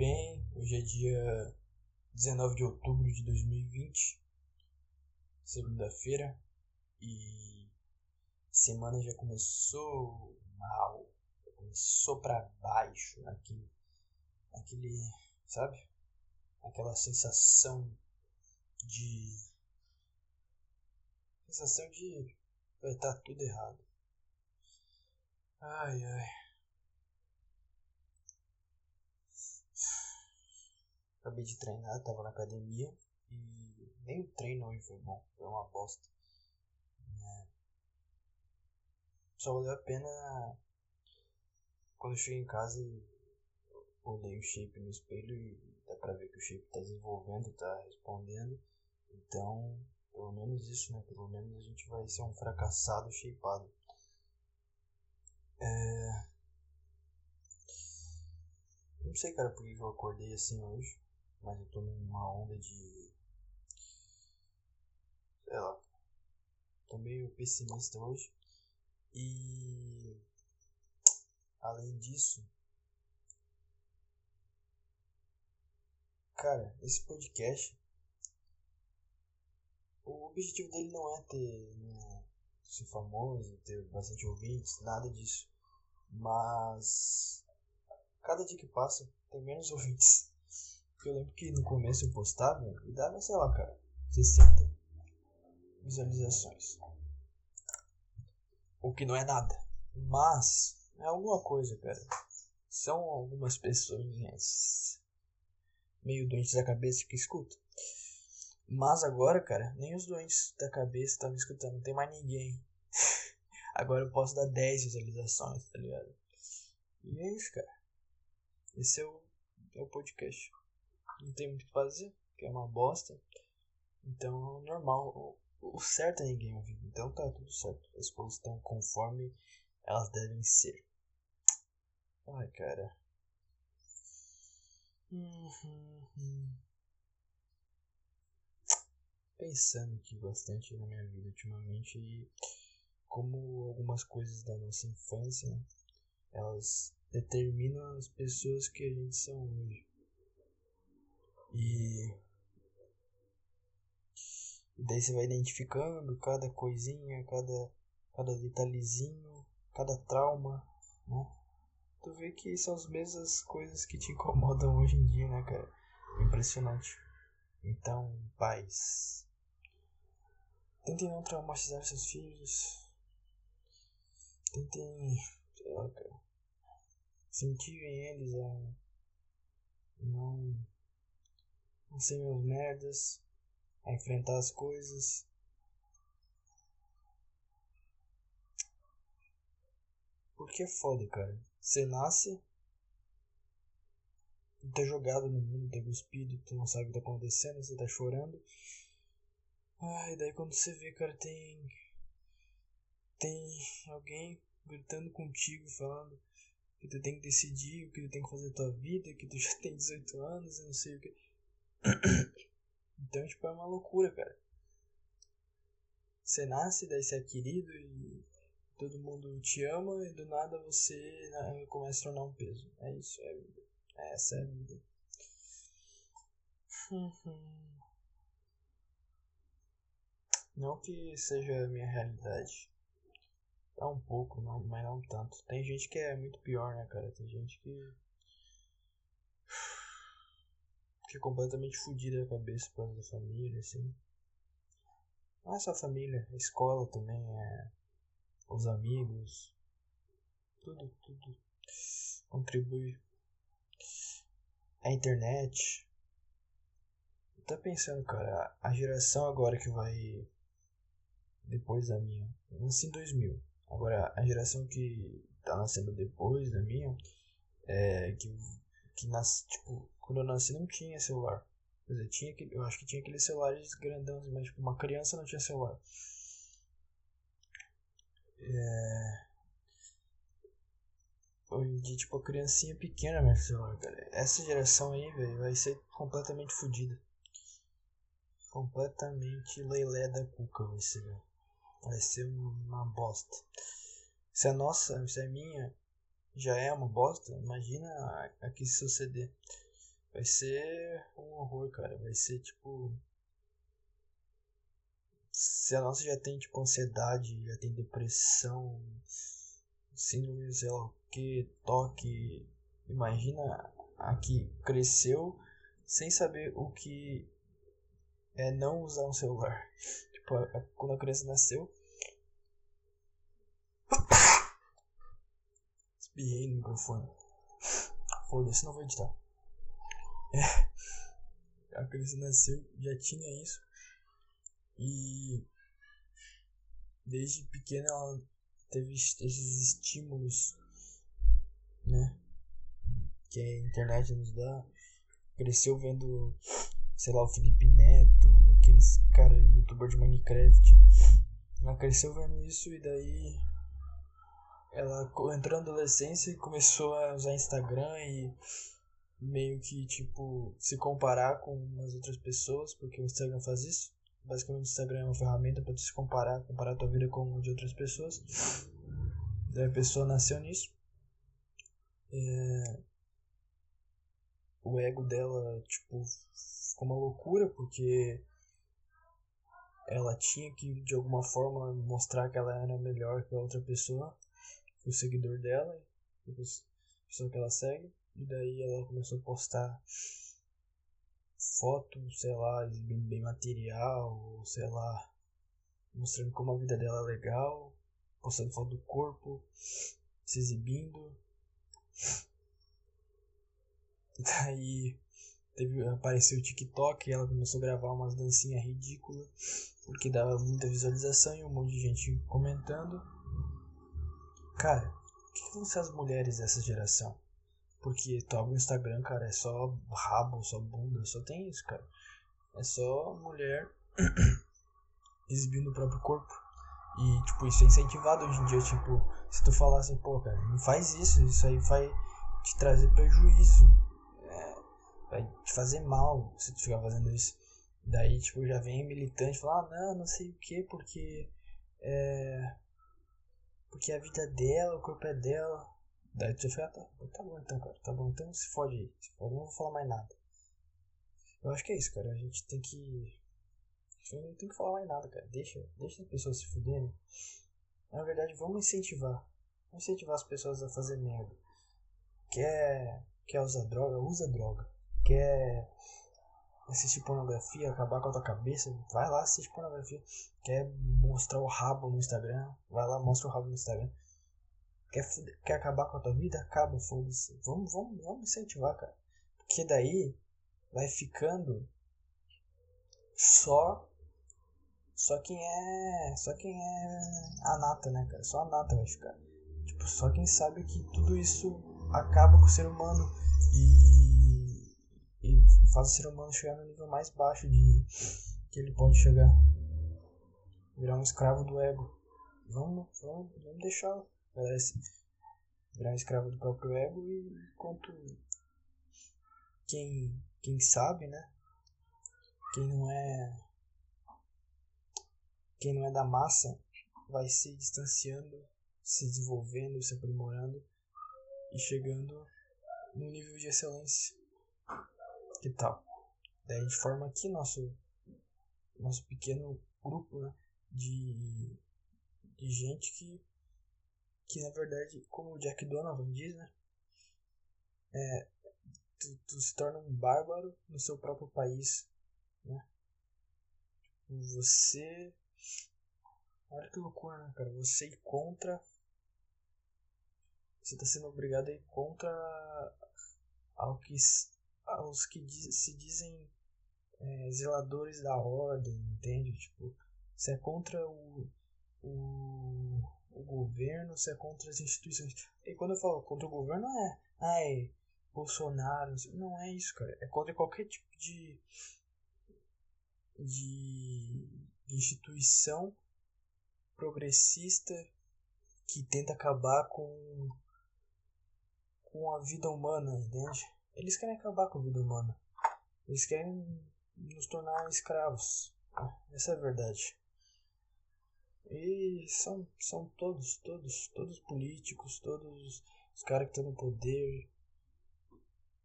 bem? Hoje é dia 19 de outubro de 2020, segunda-feira, e semana já começou mal, já começou para baixo, aquele, aquele, sabe? Aquela sensação de sensação de vai estar tá tudo errado. Ai ai. Acabei de treinar, tava na academia e nem o treino hoje foi bom, foi uma bosta. É. Só valeu a pena quando eu cheguei em casa e olhei o shape no espelho e dá pra ver que o shape tá desenvolvendo, tá respondendo. Então, pelo menos isso, né? Pelo menos a gente vai ser um fracassado shapeado. É... Não sei, cara, por que eu acordei assim hoje mas eu tô numa onda de. sei lá. Tô meio pessimista hoje. E. além disso. Cara, esse podcast. O objetivo dele não é ter. Né, ser famoso, ter bastante ouvintes, nada disso. Mas. Cada dia que passa, tem menos ouvintes. Eu lembro que no começo eu postava e dava, sei lá, cara, 60 visualizações. O que não é nada. Mas é alguma coisa, cara. São algumas pessoas meio doentes da cabeça que escutam. Mas agora, cara, nem os doentes da cabeça estão me escutando. Não tem mais ninguém. agora eu posso dar 10 visualizações, tá ligado? E é isso, cara. Esse é o, é o podcast não tem muito o que fazer, que é uma bosta. Então, normal. O, o certo é ninguém ouvir. Então tá tudo certo. As coisas estão conforme elas devem ser. Ai, cara. Pensando aqui bastante na minha vida ultimamente e como algumas coisas da nossa infância, elas determinam as pessoas que a gente são hoje. E daí você vai identificando cada coisinha, cada, cada detalhezinho, cada trauma, né? Tu vê que são as mesmas coisas que te incomodam hoje em dia, né, cara? Impressionante. Então, pais, tentem não traumatizar seus filhos. Tentem, sei lá, cara, incentivem eles a não a ser meus merdas, a enfrentar as coisas. Porque é foda, cara. Você nasce, tá jogado no mundo, tá cuspido, tu não sabe o que tá acontecendo, você tá chorando. Ah, e daí quando você vê, cara, tem. Tem alguém gritando contigo, falando que tu tem que decidir o que tu tem que fazer da tua vida, que tu já tem 18 anos e não sei o que. Então, tipo, é uma loucura, cara. Você nasce, daí você é querido e todo mundo te ama e do nada você começa a tornar um peso. É isso, é a vida. Essa é a vida. Não que seja a minha realidade. É um pouco, não, mas não tanto. Tem gente que é muito pior, né, cara? Tem gente que fica completamente fodida a cabeça por causa da família, assim. Não é só a família, a escola também, é, os amigos, tudo, tudo contribui. A internet. Tô pensando, cara, a geração agora que vai depois da minha, eu nasci em 2000. Agora, a geração que tá nascendo depois da minha, é, que, que nasce, tipo, quando eu nasci não tinha celular. Quer dizer, tinha, eu acho que tinha aqueles celulares grandões, mas tipo, uma criança não tinha celular. É... Hoje em dia, tipo, a criancinha pequena mais celular, cara. Essa geração aí, velho, vai ser completamente fodida. Completamente leilé da cuca vai ser. Vai ser uma bosta. Se a nossa, se a minha já é uma bosta, imagina a, que suceder. Vai ser um horror, cara. Vai ser tipo. Se a nossa já tem tipo ansiedade, já tem depressão, síndrome, sei lá o que, toque. Imagina a que cresceu sem saber o que é não usar um celular. Tipo, quando a criança nasceu. Espirrei no microfone. Foda-se, não vou editar. É. A criança nasceu, já tinha isso. E desde pequena ela teve esses estímulos, né? Que a internet nos dá. Cresceu vendo, sei lá, o Felipe Neto, aqueles cara youtuber de Minecraft. Ela cresceu vendo isso e daí ela entrou na adolescência e começou a usar Instagram e meio que tipo se comparar com as outras pessoas, porque o Instagram faz isso. Basicamente o Instagram é uma ferramenta para se comparar, comparar a tua vida com a de outras pessoas. A pessoa nasceu nisso. É... O ego dela, tipo, ficou uma loucura, porque ela tinha que de alguma forma mostrar que ela era melhor que a outra pessoa, o seguidor dela, a pessoa que ela segue. E daí ela começou a postar fotos, sei lá, bem, bem material, sei lá, mostrando como a vida dela é legal, postando foto do corpo, se exibindo. E daí teve, apareceu o TikTok e ela começou a gravar umas dancinhas ridículas, porque dava muita visualização e um monte de gente comentando. Cara, o que vão ser as mulheres dessa geração? Porque tu abre o Instagram, cara, é só rabo, só bunda, só tem isso, cara. É só mulher exibindo o próprio corpo. E, tipo, isso é incentivado hoje em dia. Tipo, se tu falar assim, pô, cara, não faz isso, isso aí vai te trazer prejuízo. É, vai te fazer mal se tu ficar fazendo isso. Daí, tipo, já vem militante falar, ah, não, não sei o que, porque. É. Porque a vida dela, o corpo é dela. Daí tu fica, ah, tá, tá bom então, cara, tá bom, então se fode aí. Se fode, não vou falar mais nada. Eu acho que é isso, cara. A gente tem que. A gente não tem que falar mais nada, cara. Deixa, deixa as pessoas se fuderem. Na verdade, vamos incentivar. Vamos incentivar as pessoas a fazer merda. Quer, quer usar droga? Usa droga. Quer assistir pornografia, acabar com a tua cabeça? Vai lá assistir pornografia. Quer mostrar o rabo no Instagram? Vai lá, mostra o rabo no Instagram. Quer, quer acabar com a tua vida? Acaba, foda-se. Vamos, vamos, vamos incentivar, cara. Porque daí vai ficando só só quem é só quem é a nata, né, cara? Só a nata vai ficar. Tipo, só quem sabe que tudo isso acaba com o ser humano e faz o ser humano chegar no nível mais baixo de que ele pode chegar. Virar um escravo do ego. Vamos, vamos, vamos deixar parece virar escravo do próprio ego e enquanto quem, quem sabe, né? Quem não é quem não é da massa vai se distanciando, se desenvolvendo, se aprimorando e chegando no nível de excelência. Que tal? Daí a gente forma aqui nosso nosso pequeno grupo né, de, de gente que que na verdade, como o Jack Donovan diz, né? É, tu, tu, se torna um bárbaro no seu próprio país, né? Você... Olha que loucura, né, cara? Você ir contra... Você está sendo obrigado a ir contra ao que, aos que diz, se dizem é, zeladores da ordem, entende? Tipo, você é contra o, o o governo, você é contra as instituições. E quando eu falo contra o governo, não é, ai, Bolsonaro, não é isso, cara. É contra qualquer tipo de, de instituição progressista que tenta acabar com, com a vida humana, entende? Eles querem acabar com a vida humana. Eles querem nos tornar escravos. Essa é a verdade. E são, são todos, todos, todos políticos, todos os caras que estão no poder.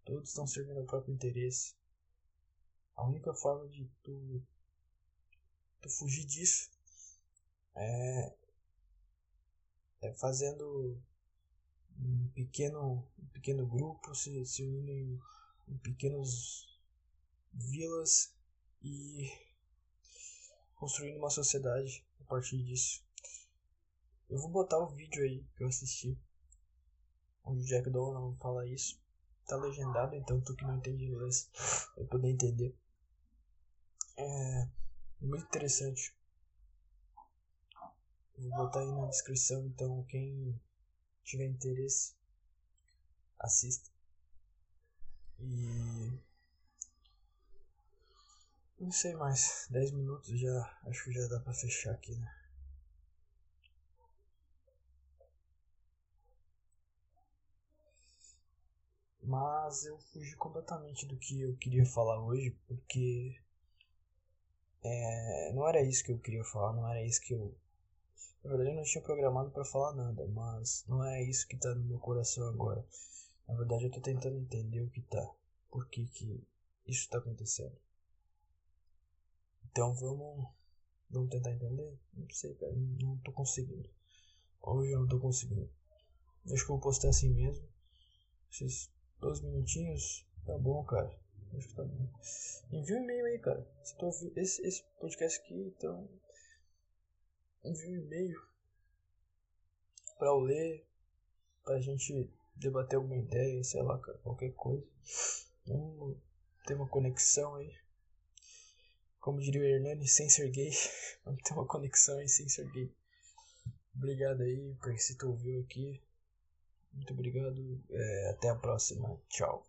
Todos estão servindo ao próprio interesse. A única forma de tu, tu fugir disso é, é fazendo um pequeno, um pequeno grupo, se, se unindo em, em pequenos vilas e construindo uma sociedade a partir disso. Eu vou botar o vídeo aí que eu assisti, onde o Jack Donovan fala isso. Tá legendado, então tu que não entende inglês vai poder entender. É muito interessante. Vou botar aí na descrição, então quem tiver interesse, assista. E não sei mais, 10 minutos já, acho que já dá pra fechar aqui, né? Mas eu fugi completamente do que eu queria falar hoje, porque é, não era isso que eu queria falar, não era isso que eu. Na verdade, eu não tinha programado para falar nada, mas não é isso que tá no meu coração agora. Na verdade, eu tô tentando entender o que tá, por que, que isso tá acontecendo. Então vamos, vamos tentar entender? Não sei, cara, não tô conseguindo. Hoje eu não tô conseguindo. Acho que eu vou postar assim mesmo. Esses 12 minutinhos, tá bom, cara. Acho que tá bom. Envia um e-mail aí, cara. Se tu esse, esse podcast aqui, então. Envia um e-mail pra eu ler, pra gente debater alguma ideia, sei lá, cara, qualquer coisa. Vamos ter uma conexão aí. Como diria o Hernani, sem ser gay. Vamos ter uma conexão aí sem ser gay. Obrigado aí por se tu ouviu aqui. Muito obrigado. É, até a próxima. Tchau.